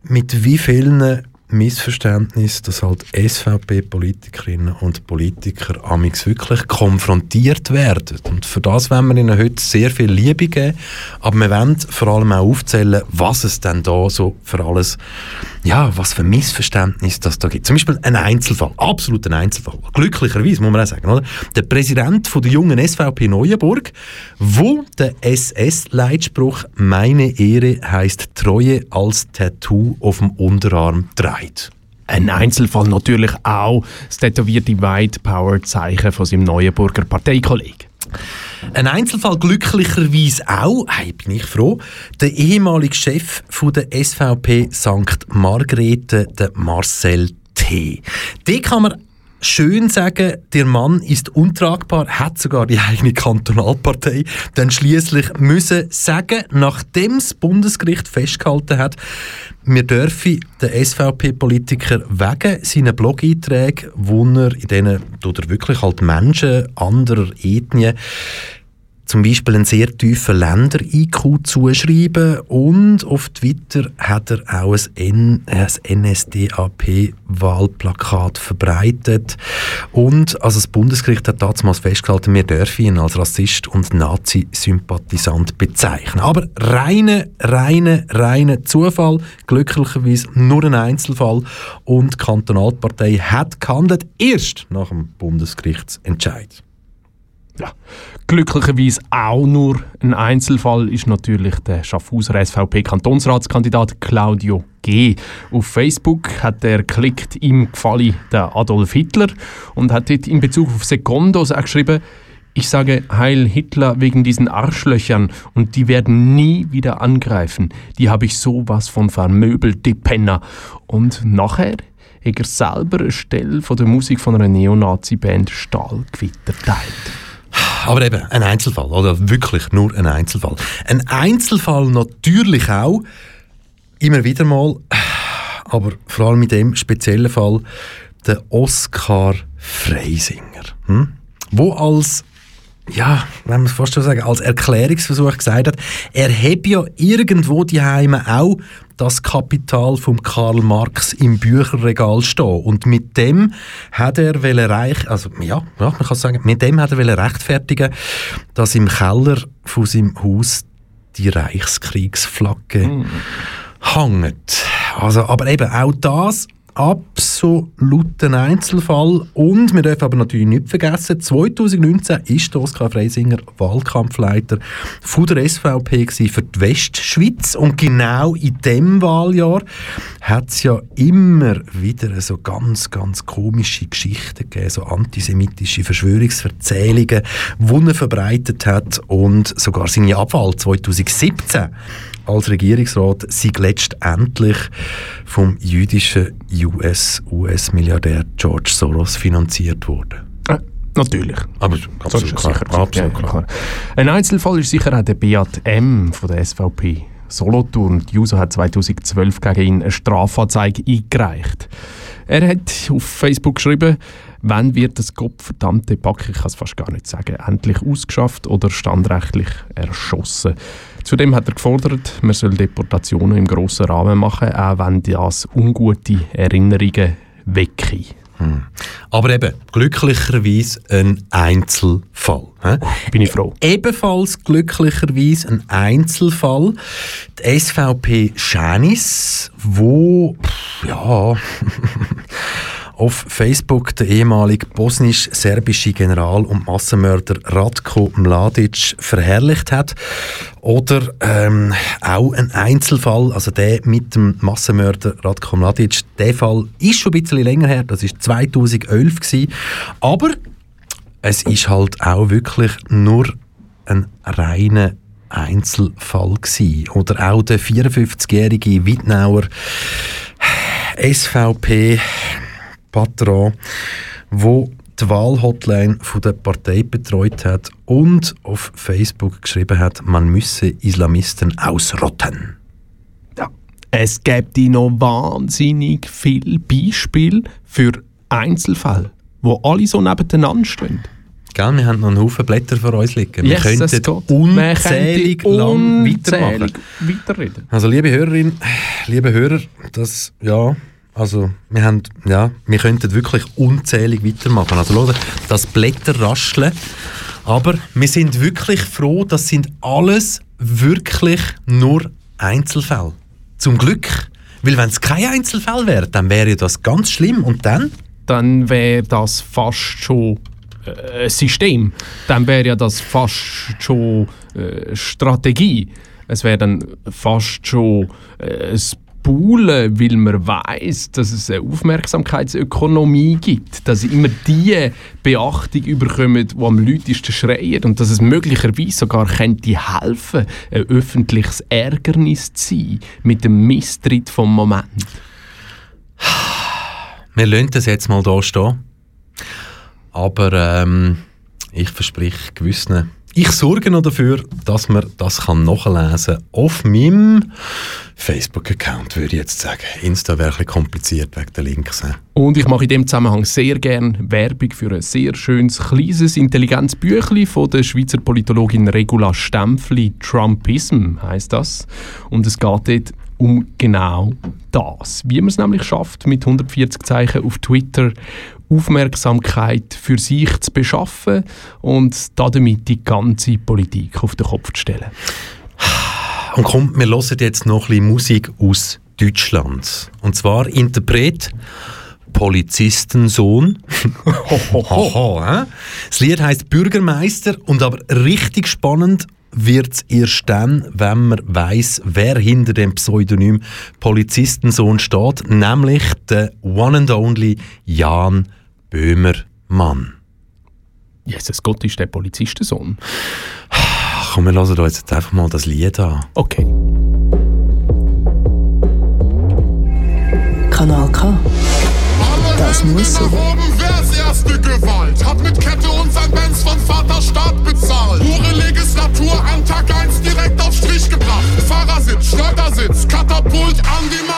mit wie vielen Missverständnissen, dass halt SVP-Politikerinnen und Politiker amix wirklich konfrontiert werden. Und für das wollen wir ihnen heute sehr viel Liebe geben, aber wir wollen vor allem auch aufzählen, was es denn da so für alles, ja, was für Missverständnisse das da gibt. Zum Beispiel ein Einzelfall, absolut ein Einzelfall. Glücklicherweise, muss man auch sagen, oder? Der Präsident von der jungen SVP Neuenburg, wo der SS-Leitspruch «Meine Ehre heißt Treue» als Tattoo auf dem Unterarm trägt. Ein Einzelfall natürlich auch das tätowierte White Power Zeichen von seinem Neuenburger Parteikollegen. Ein Einzelfall glücklicherweise auch, hey, bin ich froh, der ehemalige Chef von der SVP St. Margrethe, der Marcel T. Den kann man schön sagen, der Mann ist untragbar, hat sogar die eigene Kantonalpartei. Dann schließlich müssen sagen, nachdem das Bundesgericht festgehalten hat, wir dürfen den SVP-Politiker wegen seiner Blog-Einträge, wo er in denen tut er wirklich halt Menschen anderer Ethnien zum Beispiel einen sehr tiefen Länder-IQ zuschreiben und auf Twitter hat er auch ein, NSDAP-Wahlplakat verbreitet und also das Bundesgericht hat damals festgehalten, wir dürfen ihn als Rassist und Nazi-Sympathisant bezeichnen. Aber reine, reine, reine Zufall, glücklicherweise nur ein Einzelfall und die Kantonalpartei hat gehandelt, erst nach dem Bundesgerichtsentscheid. Ja. glücklicherweise auch nur ein Einzelfall ist natürlich der Schaffhauser SVP-Kantonsratskandidat Claudio G. Auf Facebook hat er geklickt, ihm gefallen der Adolf Hitler und hat dort in Bezug auf Secondos auch geschrieben, ich sage Heil Hitler wegen diesen Arschlöchern und die werden nie wieder angreifen. Die habe ich sowas von vermöbelt, die Penner. Und nachher hat er selber eine Stelle von der Musik von einer Neonazi-Band Stahlgewitter teilt. Aber eben, ein Einzelfall, oder wirklich nur ein Einzelfall. Ein Einzelfall natürlich auch, immer wieder mal, aber vor allem in dem speziellen Fall, der Oskar Freisinger. Hm? Wo als ja, wenn man es fast schon sagen, als Erklärungsversuch gesagt hat, er habe ja irgendwo die Heime auch das Kapital von Karl Marx im Bücherregal stehen und mit dem hat er reich, also ja, ja, man kann sagen, mit dem hat er rechtfertigen, dass im Keller von seinem Haus die Reichskriegsflagge mm. hängt. Also, aber eben auch das absoluten Einzelfall. Und wir dürfen aber natürlich nicht vergessen, 2019 ist Oskar Freisinger Wahlkampfleiter von der SVP für die Westschweiz. Und genau in dem Wahljahr hat es ja immer wieder so ganz, ganz komische Geschichten gegeben, so antisemitische Verschwörungsverzählungen, die er verbreitet hat. Und sogar seine Abwahl 2017 als Regierungsrat sei letztendlich vom jüdischen US-US-Milliardär George Soros finanziert worden. Äh, natürlich. Aber absolut, klar, sicher. absolut Ja, klar. klar. Ein Einzelfall ist sicher auch der Beat M. von der SVP. Solothurn. Die JUSO hat 2012 gegen ihn eine Strafanzeige eingereicht. Er hat auf Facebook geschrieben, wann wird das gottverdammte Pack, ich kann es fast gar nicht sagen, endlich ausgeschafft oder standrechtlich erschossen. Zudem hat er gefordert, man soll Deportationen im grossen Rahmen machen, auch wenn das ungute Erinnerungen wecke. Hm. Aber eben, glücklicherweise ein Einzelfall. hä? Bin ich froh. Ebenfalls glücklicherweise ein Einzelfall. Die SVP Schänis, wo, ja, auf Facebook der ehemalige bosnisch-serbische General und Massenmörder Ratko Mladic verherrlicht hat. Oder ähm, auch ein Einzelfall, also der mit dem Massenmörder Ratko Mladic. Der Fall ist schon ein bisschen länger her, das ist 2011 gewesen. Aber es ist halt auch wirklich nur ein reiner Einzelfall gewesen. Oder auch der 54-jährige Wittnauer SVP-Patron, wo die Wahlhotline von der Partei betreut hat und auf Facebook geschrieben hat, man müsse Islamisten ausrotten. Es gibt noch wahnsinnig viele Beispiele für Einzelfälle, wo alle so nebeneinander stehen. Gell, wir haben noch einen Haufen Blätter vor uns liegen. Yes, wir es könnten. Wir unzählig könnten lang weitermachen. weiterreden. Also liebe Hörerin, liebe Hörer, das, ja, also wir haben, ja, wir könnten wirklich unzählig weitermachen. Also schau, das Blätter rascheln, aber wir sind wirklich froh, das sind alles wirklich nur Einzelfälle. Zum Glück. Weil wenn es kein Einzelfall wäre, dann wäre das ganz schlimm. Und dann? Dann wäre das fast schon äh, System. Dann wäre ja das fast schon äh, Strategie. Es wäre dann fast schon äh, ein Buhlen, weil man weiß, dass es eine Aufmerksamkeitsökonomie gibt, dass immer die Beachtung überkommen, die am lautesten schreien und dass es möglicherweise sogar könnte helfen, ein öffentliches Ärgernis zu sein mit dem Misstritt vom Moment. Wir lassen das jetzt mal hier stehen. Aber ähm, ich verspreche gewissen. Ich sorge noch dafür, dass man das nachlesen kann auf meinem Facebook-Account, würde ich jetzt sagen. Insta wäre ein kompliziert wegen der Links. Und ich mache in dem Zusammenhang sehr gern Werbung für ein sehr schönes, kleines, intelligentes von der Schweizer Politologin Regula Stempfli. Trumpism heißt das. Und es geht dort um genau das. Wie man es nämlich schafft, mit 140 Zeichen auf Twitter Aufmerksamkeit für sich zu beschaffen und damit die ganze Politik auf den Kopf zu stellen. Und kommt, wir hören jetzt noch ein Musik aus Deutschland. Und zwar Interpret Polizistensohn. Hoho, ho. Das Lied heißt Bürgermeister und aber richtig spannend wird es erst dann, wenn man weiß, wer hinter dem Pseudonym Polizistensohn steht, nämlich der One and Only Jan Böhmermann. Jesus Gott ist der Polizistensohn. Komm, wir hören uns jetzt einfach mal das Lied an. Okay. Kanal K. Das muss so. Pulls on the.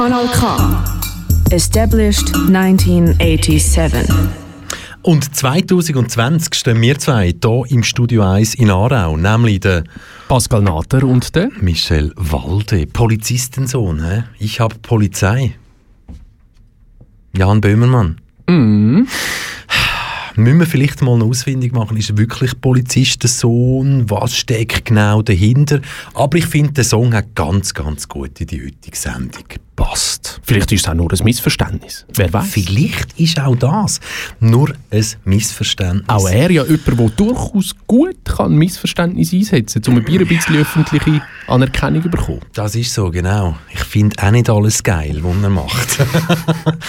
Kanal K. Established 1987. Und 2020 stehen wir zwei hier im Studio 1 in Aarau, nämlich der Pascal Natter und der Michel Walde, Polizistensohn. He? Ich habe Polizei. Jan Böhmermann. Mhm. Müssen wir vielleicht mal eine Ausfindung machen, ist er wirklich Polizistensohn? Was steckt genau dahinter? Aber ich finde, der Song hat ganz, ganz gut in die heutige Sendung passt. Vielleicht ist es auch nur ein Missverständnis. Wer weiß? Vielleicht ist auch das nur ein Missverständnis. Auch er ja jemand, der durchaus gut kann Missverständnis einsetzen kann, um ein bisschen öffentliche Anerkennung zu bekommen. Das ist so, genau. Ich finde auch nicht alles geil, was er macht.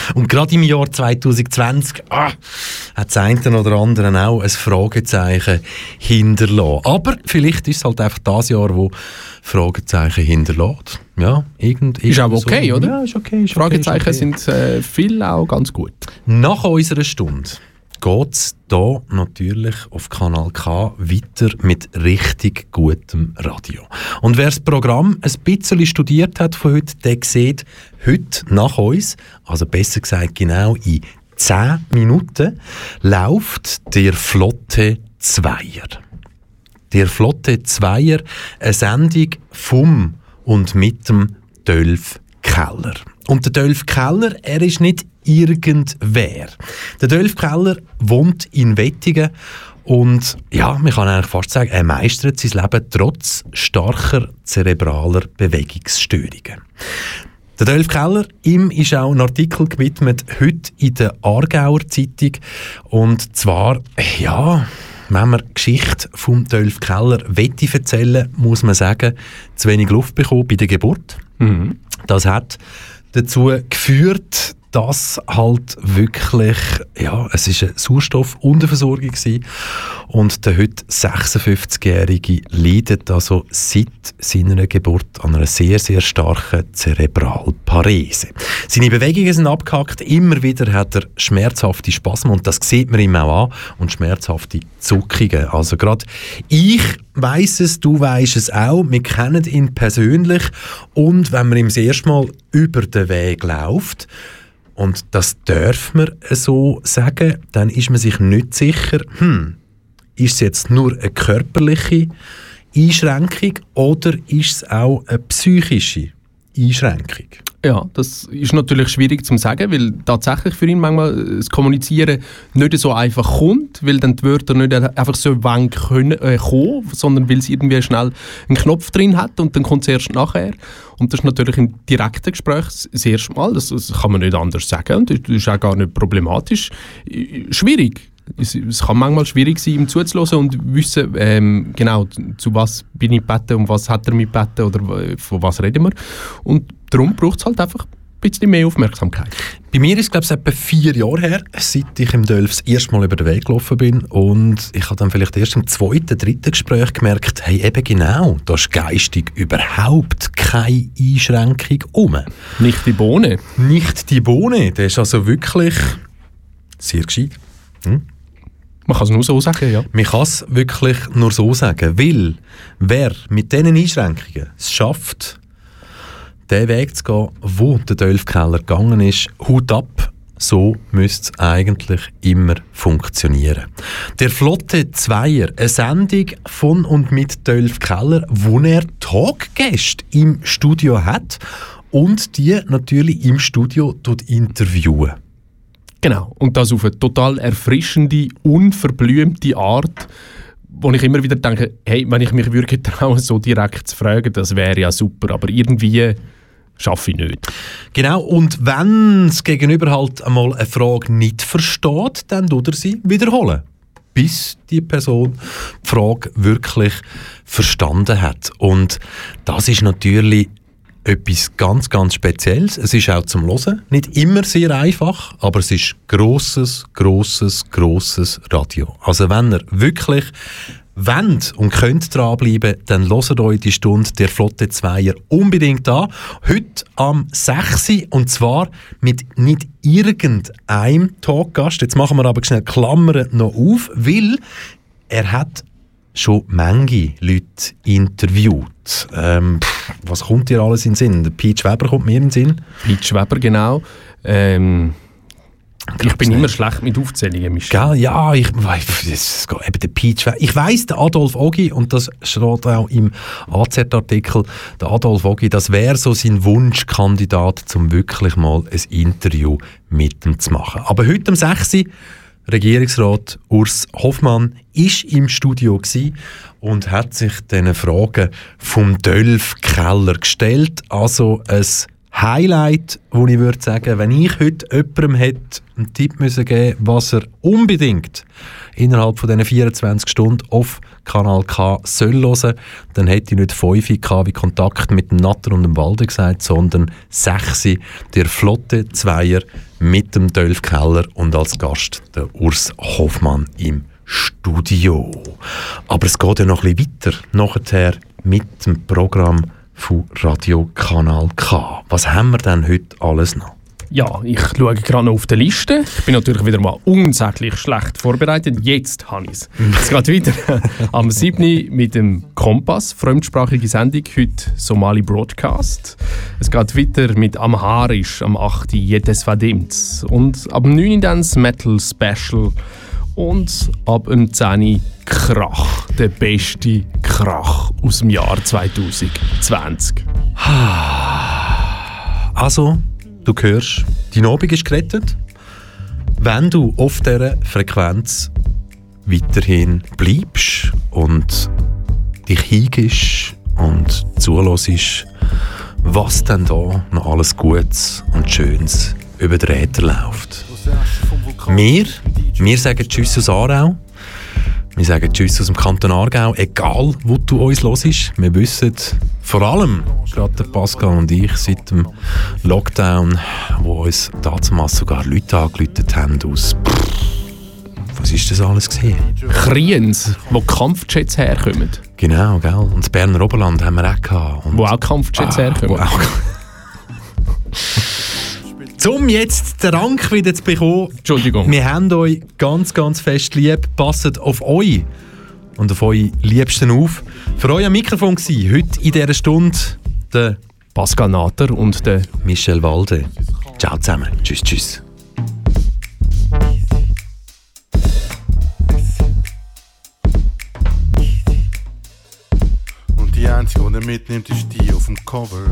Und gerade im Jahr 2020 ah, hat das eine oder andere auch ein Fragezeichen hinterlassen. Aber vielleicht ist es halt einfach das Jahr, wo Fragezeichen hinterlässt. Ja, irgend, Ist auch okay, so. oder? Ja, ist okay. Ist Fragezeichen okay, ist okay. sind äh, viel auch ganz gut. Nach unserer Stunde geht es hier natürlich auf Kanal K weiter mit richtig gutem Radio. Und wer das Programm ein bisschen studiert hat von heute, der sieht heute nach uns, also besser gesagt genau in 10 Minuten, läuft der Flotte Zweier. Der Flotte Zweier, eine Sendung vom und mit dem Dölf Keller. Und der Dölf Keller, er ist nicht irgendwer. Der Dölf Keller wohnt in Wettigen und ja, man kann eigentlich fast sagen, er meistert sein Leben trotz starker zerebraler Bewegungsstörungen. Der Dölf Keller, ihm ist auch ein Artikel gewidmet, heute in der Aargauer Zeitung. Und zwar, ja, wenn man die Geschichte vom Dölf Keller wette erzählen, muss man sagen, zu wenig Luft bekommen bei der Geburt. Das hat dazu geführt, dass halt wirklich, ja, es ist eine Sauerstoffunterversorgung gewesen. und der heute 56-Jährige leidet also seit seiner Geburt an einer sehr, sehr starken Zerebralparese. Seine Bewegungen sind abgehackt, immer wieder hat er schmerzhafte Spasmen und das sieht man ihm auch an und schmerzhafte Zuckungen. Also gerade ich weiß es, du weißt es auch, wir kennen ihn persönlich und wenn man ihm das erste Mal über den Weg läuft, und das darf man so sagen, dann ist man sich nicht sicher, hm, ist es jetzt nur eine körperliche Einschränkung oder ist es auch eine psychische Einschränkung? Ja, das ist natürlich schwierig zu sagen, weil tatsächlich für ihn manchmal das Kommunizieren nicht so einfach kommt, weil dann die Wörter nicht einfach so wann können, äh, kommen, sondern weil es irgendwie schnell einen Knopf drin hat und dann kommt es erst nachher. Und das ist natürlich im direkten Gespräch das erste Mal, das, das kann man nicht anders sagen und das ist auch gar nicht problematisch. Äh, Schwierig. Es, es kann manchmal schwierig sein, ihm zuzuhören und wissen, ähm, genau, zu was bin ich gebeten und was hat er mich gebeten oder von was reden wir. Und darum braucht es halt einfach ein bisschen mehr Aufmerksamkeit. Bei mir ist es, glaube ich, etwa vier Jahre her, seit ich im Dölf das erste Mal über den Weg gelaufen bin. Und ich habe dann vielleicht erst im zweiten, dritten Gespräch gemerkt, hey, eben genau, da ist geistig überhaupt keine Einschränkung um. Nicht die Bohne. Nicht die Bohne. Der ist also wirklich sehr gescheit. Hm? Man kann es nur so sagen, ja. Man kann es wirklich nur so sagen, weil wer mit diesen Einschränkungen es schafft, den Weg zu gehen, wo der Dölfkeller gegangen ist, Hut ab, so müsste es eigentlich immer funktionieren. Der Flotte Zweier, eine Sendung von und mit Dölf Keller, wo er Talkgäste im Studio hat und die natürlich im Studio interviewen. Genau. Und das auf eine total erfrischende, unverblümte Art, wo ich immer wieder denke, hey, wenn ich mich würde trauen, so direkt zu fragen, das wäre ja super, aber irgendwie schaffe ich nicht. Genau, und wenn das Gegenüber halt einmal eine Frage nicht versteht, dann tut er sie wiederholen. Bis die Person die Frage wirklich verstanden hat. Und das ist natürlich etwas ganz, ganz Spezielles. Es ist auch zum Hören nicht immer sehr einfach, aber es ist grosses, grosses, grosses Radio. Also wenn ihr wirklich wollt und könnt dranbleiben, dann hört euch die Stunde der Flotte Zweier unbedingt an. Heute am 6. und zwar mit nicht irgendeinem Talkgast. Jetzt machen wir aber schnell Klammern noch auf, weil er hat schon Menge Leute interviewt. Ähm, was kommt dir alles in den Sinn? Der Peach Weber kommt mir in den Sinn. Peach Weber, genau. Ähm, ich bin immer schlecht mit Aufzählungen. Michel. Ja, ich das geht eben der Peach. Weber. Ich weiss, der Adolf Ogi, und das steht auch im AZ-Artikel, der Adolf Ogi, das wäre so sein Wunschkandidat, um wirklich mal ein Interview mit ihm zu machen. Aber heute am 6. Regierungsrat Urs Hoffmann ist im Studio und hat sich diesen Fragen vom Dölf Keller gestellt. Also ein Highlight, wo ich würde sagen, wenn ich heute jemandem hätte einen Tipp müssen geben was er unbedingt innerhalb von diesen 24 Stunden auf Kanal K soll hören, dann hätte ich nicht 5 K wie Kontakt mit dem Natter und dem Walde gesagt, sondern 6 der flotte Zweier mit dem Dolph Keller und als Gast der Urs Hoffmann im Studio. Aber es geht ja noch ein bisschen weiter. Nachher mit dem Programm von Radio Kanal K. Was haben wir denn heute alles noch? Ja, ich schaue gerade noch auf die Liste. Ich bin natürlich wieder mal unsäglich schlecht vorbereitet. Jetzt habe ich es. Es geht weiter am 7. mit dem Kompass, fremdsprachige Sendung, heute Somali Broadcast. Es geht weiter mit Amharisch am 8. Jedes Vadimts. Und ab dem 9. dann das Metal Special. Und ab dem 10. Krach, der beste Krach aus dem Jahr 2020. Also, du hörst, dein Abend ist gerettet, wenn du auf dieser Frequenz weiterhin bleibst und dich hingibst und zulässt, was denn da noch alles Gutes und Schönes über den Äther läuft. Wir, wir sagen Tschüss aus Aarau. Wir sagen Tschüss aus dem Kanton Aargau, egal wo du uns hörst. Wir wissen vor allem, gerade der Pascal und ich, seit dem Lockdown, wo uns damals sogar Leute angelötet haben aus... Was ist das alles gesehen? Kriens, wo Kampfjets herkommen. Genau, gell? Und das Berner Oberland haben wir auch gehabt. Und Wo auch Kampfjets Ah, herkommen. Um jetzt den Rank wieder zu bekommen. Entschuldigung. Wir haben euch ganz, ganz fest lieb. Passet auf euch und auf eure Liebsten auf. Für euch am Mikrofon war heute in dieser Stunde der Pascal Natter und der Michel Walde. Ciao zusammen. Tschüss, tschüss. Und die einzige, die er mitnimmt, ist die auf dem Cover.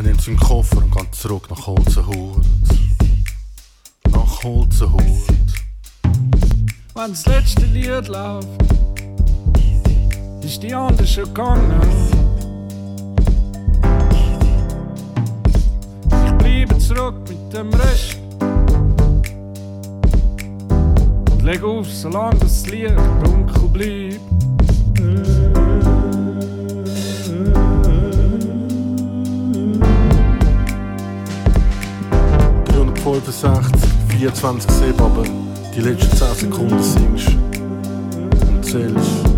Er nimmt seinen Koffer und geht zurück nach Holzenhut. Nach Holzenhut. Wenn das letzte Lied läuft, ist die andere schon gegangen. Ich bleibe zurück mit dem Rest. Und leg auf, solange das Lied dunkel bleibt. Bei 165, 24 Seb, aber die letzten 10 Sekunden singst und zählst.